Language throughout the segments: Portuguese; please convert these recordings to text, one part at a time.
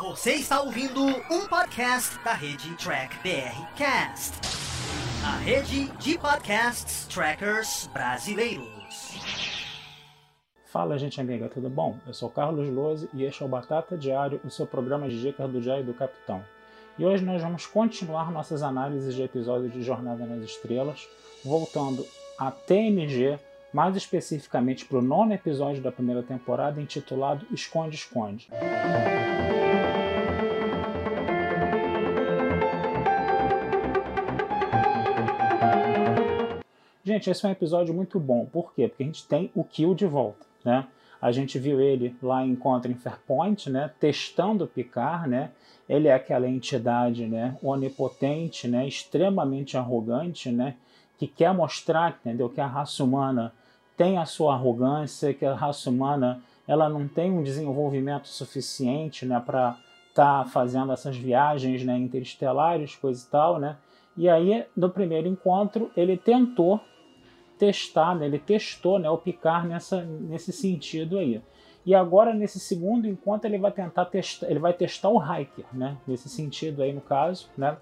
Você está ouvindo um podcast da rede Track BR Cast, a rede de podcasts trackers brasileiros. Fala, gente amiga, tudo bom? Eu sou Carlos Lose e este é o Batata Diário, o seu programa de dicas do e do Capitão. E hoje nós vamos continuar nossas análises de episódios de Jornada nas Estrelas, voltando a TMG, mais especificamente para o nono episódio da primeira temporada, intitulado Esconde Esconde. Gente, esse é um episódio muito bom. Por quê? Porque a gente tem o Kill de volta, né? A gente viu ele lá em Encontro em Fairpoint, né? Testando o Picard, né? Ele é aquela entidade, né? Onipotente, né? Extremamente arrogante, né? Que quer mostrar, entendeu? Que a raça humana tem a sua arrogância, que a raça humana ela não tem um desenvolvimento suficiente, né? Para estar tá fazendo essas viagens, né? Interestelares, coisa e tal, né? E aí, no primeiro encontro, ele tentou testar, né? ele testou né, o Picard nessa, nesse sentido aí. E agora, nesse segundo encontro, ele vai tentar testar, ele vai testar o Hiker, né? Nesse sentido aí, no caso, né?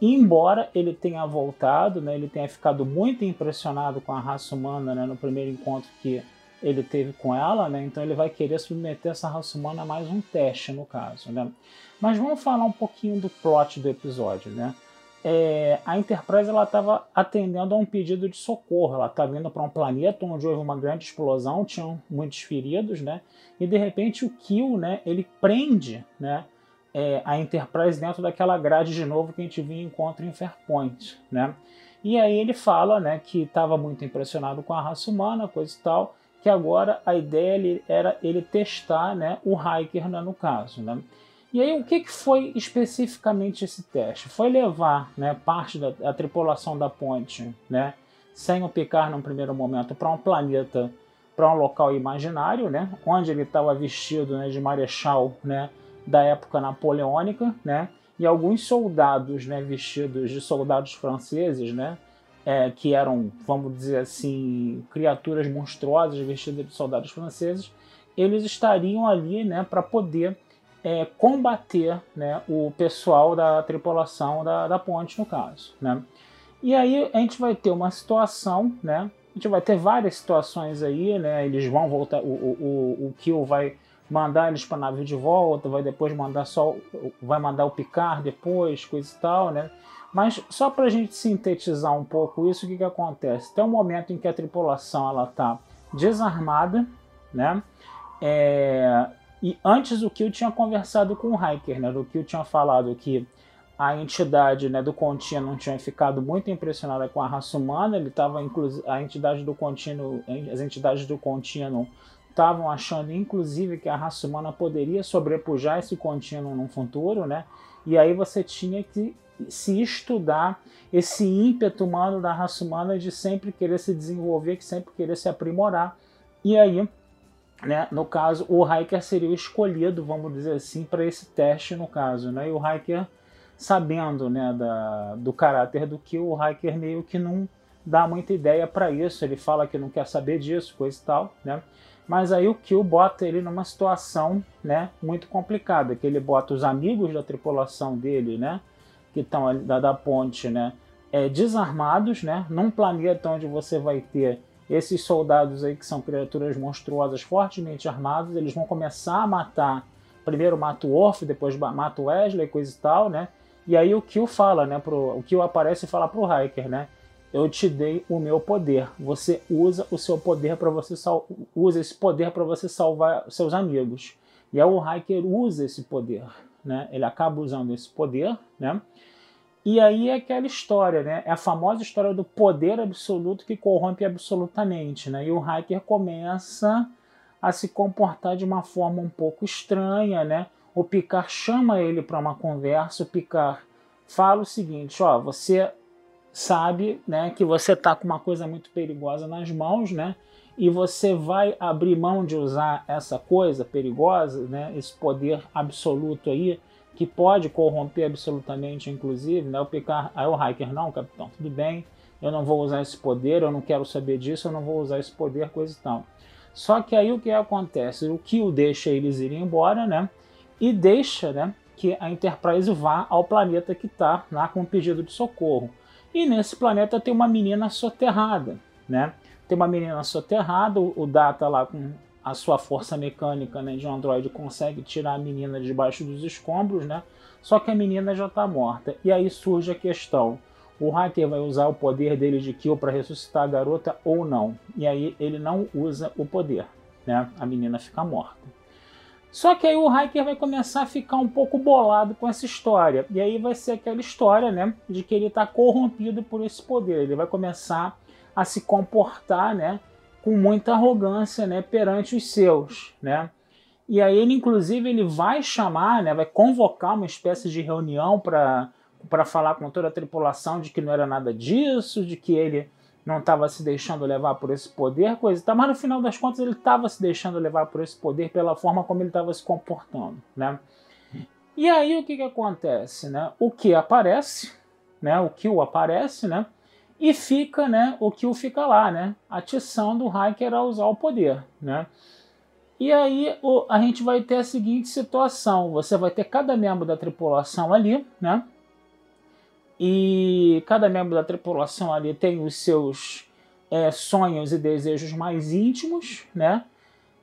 Embora ele tenha voltado, né? Ele tenha ficado muito impressionado com a raça humana, né? No primeiro encontro que ele teve com ela, né? Então ele vai querer submeter essa raça humana a mais um teste, no caso, né? Mas vamos falar um pouquinho do plot do episódio, né? É, a Enterprise ela estava atendendo a um pedido de socorro. Ela estava tá vindo para um planeta onde houve uma grande explosão, tinham muitos feridos, né? E de repente o Kill, né? Ele prende, né? É, a Enterprise dentro daquela grade de novo que a gente viu em encontro em Fairpoint, né? E aí ele fala, né? Que estava muito impressionado com a raça humana, coisa e tal, que agora a ideia era ele testar, né? O Hiker, né, no caso, né? E aí, o que, que foi especificamente esse teste? Foi levar né, parte da, tripulação da ponte, né, sem o Picard num primeiro momento, para um planeta, para um local imaginário, né, onde ele estava vestido né, de marechal né, da época napoleônica, né, e alguns soldados né, vestidos de soldados franceses, né, é, que eram, vamos dizer assim, criaturas monstruosas vestidas de soldados franceses, eles estariam ali né, para poder é, combater né, o pessoal da tripulação da, da ponte, no caso. Né? E aí a gente vai ter uma situação, né? A gente vai ter várias situações aí, né? Eles vão voltar, o, o, o Kill vai mandar eles para nave de volta, vai depois mandar só, vai mandar o Picard depois, coisa e tal, né? Mas só para a gente sintetizar um pouco isso, o que, que acontece? Tem um momento em que a tripulação ela está desarmada, né? É, e antes o Kill tinha conversado com o Hiker, né? O Kill tinha falado que a entidade né, do contínuo tinha ficado muito impressionada com a raça humana. Ele estava a entidade do contínuo, as entidades do contínuo estavam achando inclusive que a raça humana poderia sobrepujar esse contínuo no futuro, né? E aí você tinha que se estudar esse ímpeto humano da raça humana de sempre querer se desenvolver, que sempre querer se aprimorar. E aí né? No caso, o Hiker seria o escolhido, vamos dizer assim, para esse teste, no caso. Né? E o Hiker, sabendo né, da, do caráter do Kill, o Hiker meio que não dá muita ideia para isso. Ele fala que não quer saber disso, coisa e tal. Né? Mas aí o Kill bota ele numa situação né, muito complicada, que ele bota os amigos da tripulação dele, né, que estão da, da ponte, né, é, desarmados, né, num planeta onde você vai ter esses soldados aí que são criaturas monstruosas fortemente armados, eles vão começar a matar. Primeiro mata o Orf, depois mata o Wesley, coisa e tal, né? E aí o Kill fala, né? Pro, o Kill aparece e fala pro Hiker, né? Eu te dei o meu poder. Você usa o seu poder para você sal... usa esse poder para você salvar seus amigos. E aí o Hiker usa esse poder, né? Ele acaba usando esse poder, né? E aí é aquela história, né? É a famosa história do poder absoluto que corrompe absolutamente, né? E o hacker começa a se comportar de uma forma um pouco estranha, né? O Picard chama ele para uma conversa, o Picard fala o seguinte, ó, você sabe, né, que você tá com uma coisa muito perigosa nas mãos, né? E você vai abrir mão de usar essa coisa perigosa, né, esse poder absoluto aí, que pode corromper absolutamente, inclusive, né? O Picard, aí o Hiker, não, capitão, tudo bem, eu não vou usar esse poder, eu não quero saber disso, eu não vou usar esse poder, coisa e tal. Só que aí o que acontece? O Kill deixa eles irem embora, né? e deixa, né, que a Enterprise vá ao planeta que está lá com um pedido de socorro. E nesse planeta tem uma menina soterrada, né? Tem uma menina soterrada, o Data lá com a sua força mecânica né, de Android consegue tirar a menina debaixo dos escombros, né? Só que a menina já está morta. E aí surge a questão: o hacker vai usar o poder dele de kill para ressuscitar a garota ou não? E aí ele não usa o poder, né? A menina fica morta. Só que aí o hacker vai começar a ficar um pouco bolado com essa história. E aí vai ser aquela história, né, de que ele está corrompido por esse poder. Ele vai começar a se comportar, né, com muita arrogância, né, perante os seus, né? E aí ele inclusive ele vai chamar, né, vai convocar uma espécie de reunião para falar com toda a tripulação de que não era nada disso, de que ele não estava se deixando levar por esse poder, coisa tal, mas no final das contas ele estava se deixando levar por esse poder pela forma como ele estava se comportando, né? E aí o que, que acontece, né? O que aparece, né? O que o aparece, né? E fica, né? O que o fica lá, né? Atição do hacker a usar o poder, né? E aí o, a gente vai ter a seguinte situação: você vai ter cada membro da tripulação ali, né? E cada membro da tripulação ali tem os seus é, sonhos e desejos mais íntimos, né?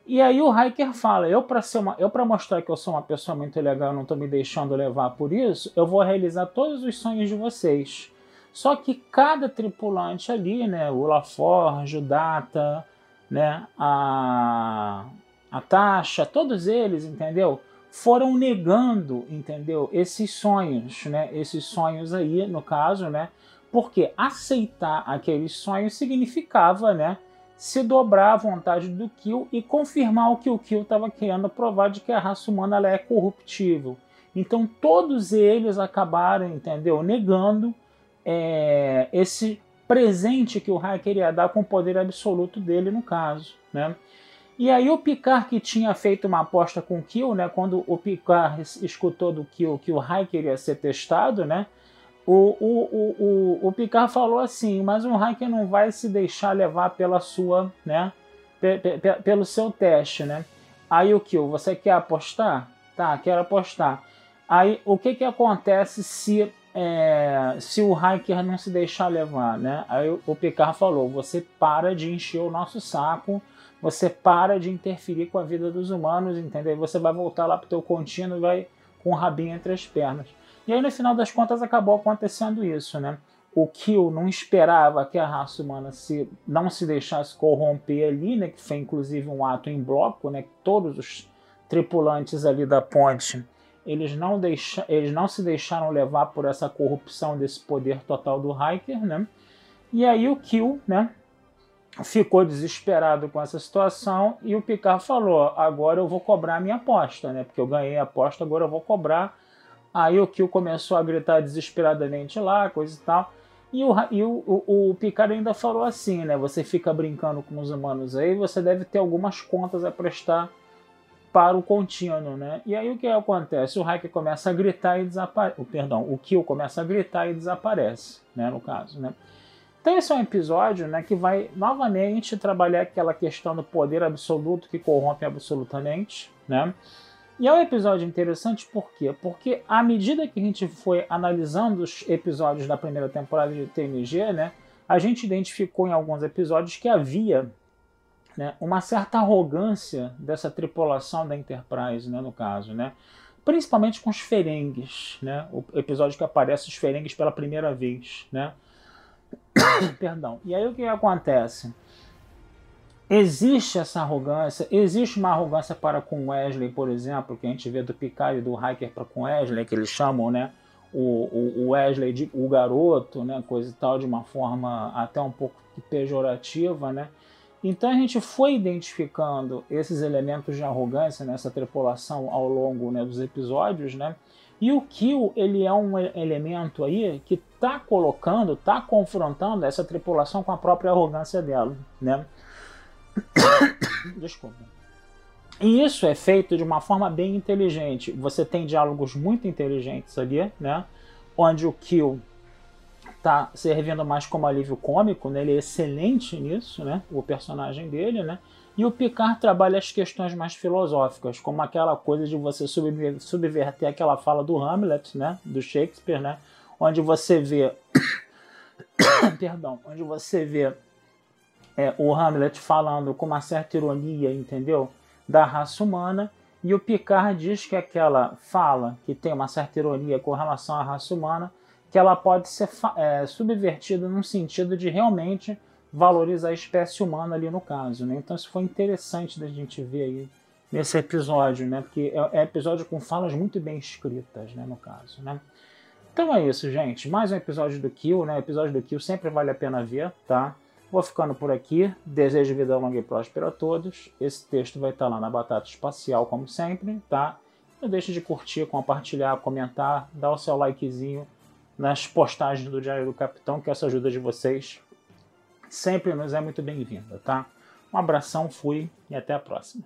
E aí o Hiker fala, eu para ser uma, eu para mostrar que eu sou uma pessoa muito legal, não estou me deixando levar por isso, eu vou realizar todos os sonhos de vocês. Só que cada tripulante ali, né, o Laforge, o Data, né, a a Tasha, todos eles, entendeu? foram negando, entendeu? Esses sonhos, né? Esses sonhos aí, no caso, né? Porque aceitar aqueles sonhos significava, né? Se dobrar à vontade do Kill e confirmar o que o Kill estava querendo provar de que a raça humana é corruptível. Então todos eles acabaram, entendeu? Negando é, esse presente que o hacker ia dar com o poder absoluto dele no caso, né? E aí o Picard que tinha feito uma aposta com o Kill, né, quando o Picard escutou do Kill que o Hiker ia ser testado, né, o, o, o, o, Picard falou assim, mas o Hiker não vai se deixar levar pela sua, né, pelo seu teste, né. Aí o Kill, você quer apostar? Tá, quero apostar. Aí o que que acontece se é, se o Hiker não se deixar levar, né? Aí o Picard falou, você para de encher o nosso saco, você para de interferir com a vida dos humanos, entendeu? Você vai voltar lá para o teu contínuo e vai com o rabinho entre as pernas. E aí, no final das contas, acabou acontecendo isso, né? O Kill não esperava que a raça humana se, não se deixasse corromper ali, né? Que foi inclusive um ato em bloco, né? Que todos os tripulantes ali da ponte, eles não, deixa, eles não se deixaram levar por essa corrupção desse poder total do Hiker, né? E aí o Kill, né? ficou desesperado com essa situação e o Picard falou: agora eu vou cobrar a minha aposta, né? Porque eu ganhei a aposta, agora eu vou cobrar. Aí o Kill começou a gritar desesperadamente lá, coisa e tal. E o, e o, o, o Picard ainda falou assim, né? Você fica brincando com os humanos aí, você deve ter algumas contas a prestar para o contínuo, né? E aí o que acontece? O Hacker começa a gritar e desaparece. Perdão, o Kill começa a gritar e desaparece, né? No caso, né? Então esse é um episódio né, que vai novamente trabalhar aquela questão do poder absoluto que corrompe absolutamente, né? E é um episódio interessante por quê? Porque à medida que a gente foi analisando os episódios da primeira temporada de TNG, né, a gente identificou em alguns episódios que havia né, uma certa arrogância dessa tripulação da Enterprise, né, no caso, né? Principalmente com os Ferengues, né? O episódio que aparece os Ferengues pela primeira vez, né? Perdão. E aí o que acontece? Existe essa arrogância, existe uma arrogância para com Wesley, por exemplo, que a gente vê do Picard e do Hiker para com Wesley, que eles chamam, né? O, o, Wesley de o garoto, né? Coisa e tal, de uma forma até um pouco pejorativa, né? Então a gente foi identificando esses elementos de arrogância nessa tripulação ao longo né, dos episódios, né? E o Kill, ele é um elemento aí que está colocando, está confrontando essa tripulação com a própria arrogância dela, né? Desculpa. E isso é feito de uma forma bem inteligente. Você tem diálogos muito inteligentes ali, né? Onde o Kill está servindo mais como alívio cômico, né? Ele é excelente nisso, né? O personagem dele, né? E o Picard trabalha as questões mais filosóficas, como aquela coisa de você subverter aquela fala do Hamlet, né, do Shakespeare, né, onde você vê, perdão, onde você vê é, o Hamlet falando com uma certa ironia, entendeu, da raça humana, e o Picard diz que aquela fala que tem uma certa ironia com relação à raça humana, que ela pode ser é, subvertida num sentido de realmente valorizar a espécie humana ali no caso, né? Então isso foi interessante da gente ver aí nesse episódio, né? Porque é, é episódio com falas muito bem escritas, né? No caso, né? Então é isso, gente. Mais um episódio do Kill, né? Episódio do Kill sempre vale a pena ver, tá? Vou ficando por aqui. Desejo vida longa e próspera a todos. Esse texto vai estar lá na Batata Espacial, como sempre, tá? Não deixe de curtir, compartilhar, comentar, dar o seu likezinho nas postagens do Diário do Capitão, que essa ajuda de vocês sempre nos é muito bem-vinda, tá? Um abração, fui e até a próxima.